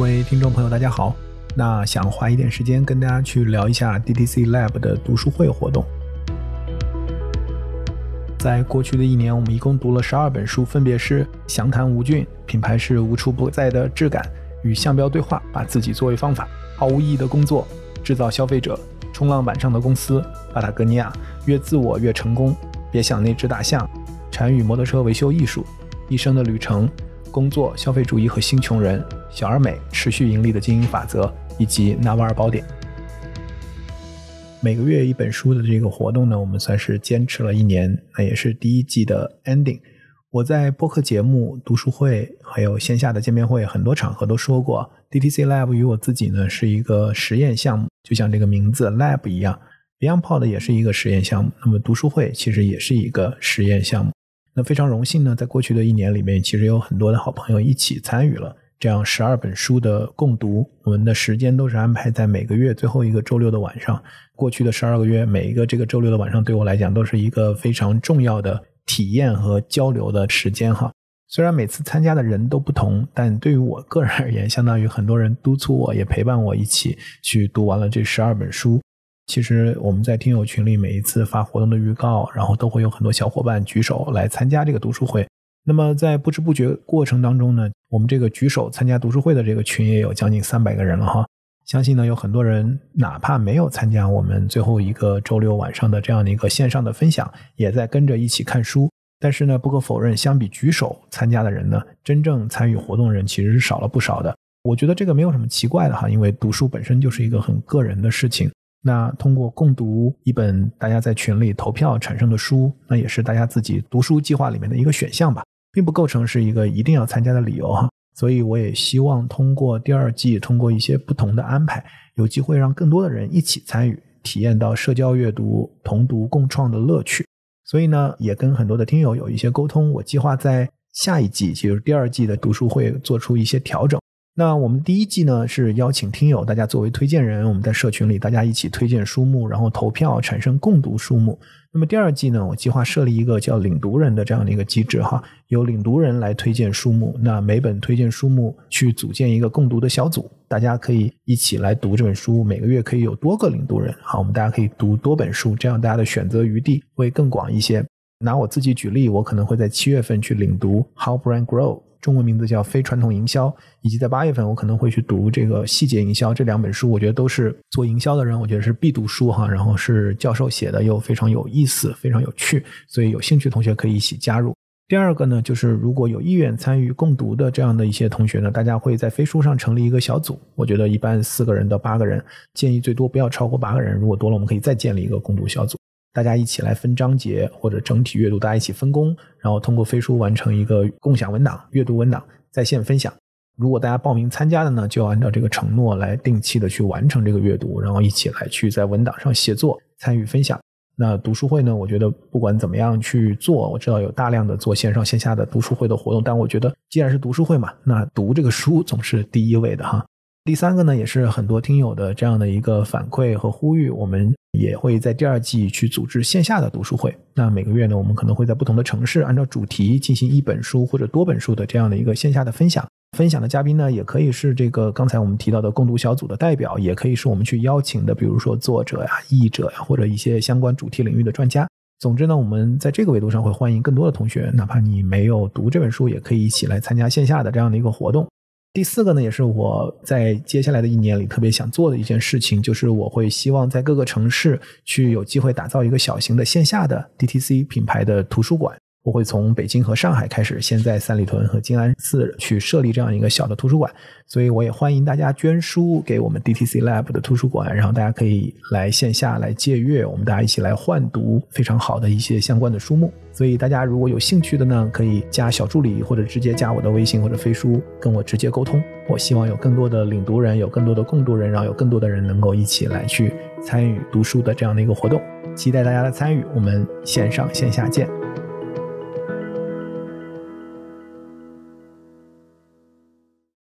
各位听众朋友，大家好。那想花一点时间跟大家去聊一下 DTC Lab 的读书会活动。在过去的一年，我们一共读了十二本书，分别是《详谈吴俊》，品牌是无处不在的质感与相标对话，把自己作为方法，毫无意义的工作，制造消费者，冲浪板上的公司，巴塔哥尼亚，越自我越成功，别想那只大象，禅与摩托车维修艺术，一生的旅程。工作、消费主义和新穷人、小而美、持续盈利的经营法则，以及纳瓦尔宝典。每个月一本书的这个活动呢，我们算是坚持了一年，那也是第一季的 ending。我在播客节目、读书会还有线下的见面会很多场合都说过，DTC Lab 与我自己呢是一个实验项目，就像这个名字 Lab 一样，BeyondPod 也是一个实验项目。那么读书会其实也是一个实验项目。那非常荣幸呢，在过去的一年里面，其实有很多的好朋友一起参与了这样十二本书的共读。我们的时间都是安排在每个月最后一个周六的晚上。过去的十二个月，每一个这个周六的晚上，对我来讲都是一个非常重要的体验和交流的时间哈。虽然每次参加的人都不同，但对于我个人而言，相当于很多人督促我，也陪伴我一起去读完了这十二本书。其实我们在听友群里每一次发活动的预告，然后都会有很多小伙伴举手来参加这个读书会。那么在不知不觉过程当中呢，我们这个举手参加读书会的这个群也有将近三百个人了哈。相信呢有很多人哪怕没有参加我们最后一个周六晚上的这样的一个线上的分享，也在跟着一起看书。但是呢，不可否认，相比举手参加的人呢，真正参与活动人其实是少了不少的。我觉得这个没有什么奇怪的哈，因为读书本身就是一个很个人的事情。那通过共读一本大家在群里投票产生的书，那也是大家自己读书计划里面的一个选项吧，并不构成是一个一定要参加的理由哈。所以我也希望通过第二季，通过一些不同的安排，有机会让更多的人一起参与，体验到社交阅读、同读共创的乐趣。所以呢，也跟很多的听友有一些沟通，我计划在下一季，就是第二季的读书会做出一些调整。那我们第一季呢是邀请听友，大家作为推荐人，我们在社群里大家一起推荐书目，然后投票产生共读书目。那么第二季呢，我计划设立一个叫领读人的这样的一个机制哈，由领读人来推荐书目，那每本推荐书目去组建一个共读的小组，大家可以一起来读这本书。每个月可以有多个领读人，好，我们大家可以读多本书，这样大家的选择余地会更广一些。拿我自己举例，我可能会在七月份去领读《How Brand Grow》。中文名字叫非传统营销，以及在八月份我可能会去读这个细节营销这两本书，我觉得都是做营销的人，我觉得是必读书哈。然后是教授写的，又非常有意思，非常有趣，所以有兴趣的同学可以一起加入。第二个呢，就是如果有意愿参与共读的这样的一些同学呢，大家会在飞书上成立一个小组，我觉得一般四个人到八个人，建议最多不要超过八个人，如果多了我们可以再建立一个共读小组。大家一起来分章节或者整体阅读，大家一起分工，然后通过飞书完成一个共享文档、阅读文档在线分享。如果大家报名参加的呢，就要按照这个承诺来定期的去完成这个阅读，然后一起来去在文档上写作、参与分享。那读书会呢，我觉得不管怎么样去做，我知道有大量的做线上线下的读书会的活动，但我觉得既然是读书会嘛，那读这个书总是第一位的哈。第三个呢，也是很多听友的这样的一个反馈和呼吁，我们也会在第二季去组织线下的读书会。那每个月呢，我们可能会在不同的城市，按照主题进行一本书或者多本书的这样的一个线下的分享。分享的嘉宾呢，也可以是这个刚才我们提到的共读小组的代表，也可以是我们去邀请的，比如说作者呀、译者呀，或者一些相关主题领域的专家。总之呢，我们在这个维度上会欢迎更多的同学，哪怕你没有读这本书，也可以一起来参加线下的这样的一个活动。第四个呢，也是我在接下来的一年里特别想做的一件事情，就是我会希望在各个城市去有机会打造一个小型的线下的 DTC 品牌的图书馆。我会从北京和上海开始，先在三里屯和静安寺去设立这样一个小的图书馆，所以我也欢迎大家捐书给我们 DTC Lab 的图书馆，然后大家可以来线下来借阅，我们大家一起来换读非常好的一些相关的书目。所以大家如果有兴趣的呢，可以加小助理或者直接加我的微信或者飞书跟我直接沟通。我希望有更多的领读人，有更多的共读人，然后有更多的人能够一起来去参与读书的这样的一个活动。期待大家的参与，我们线上线下见。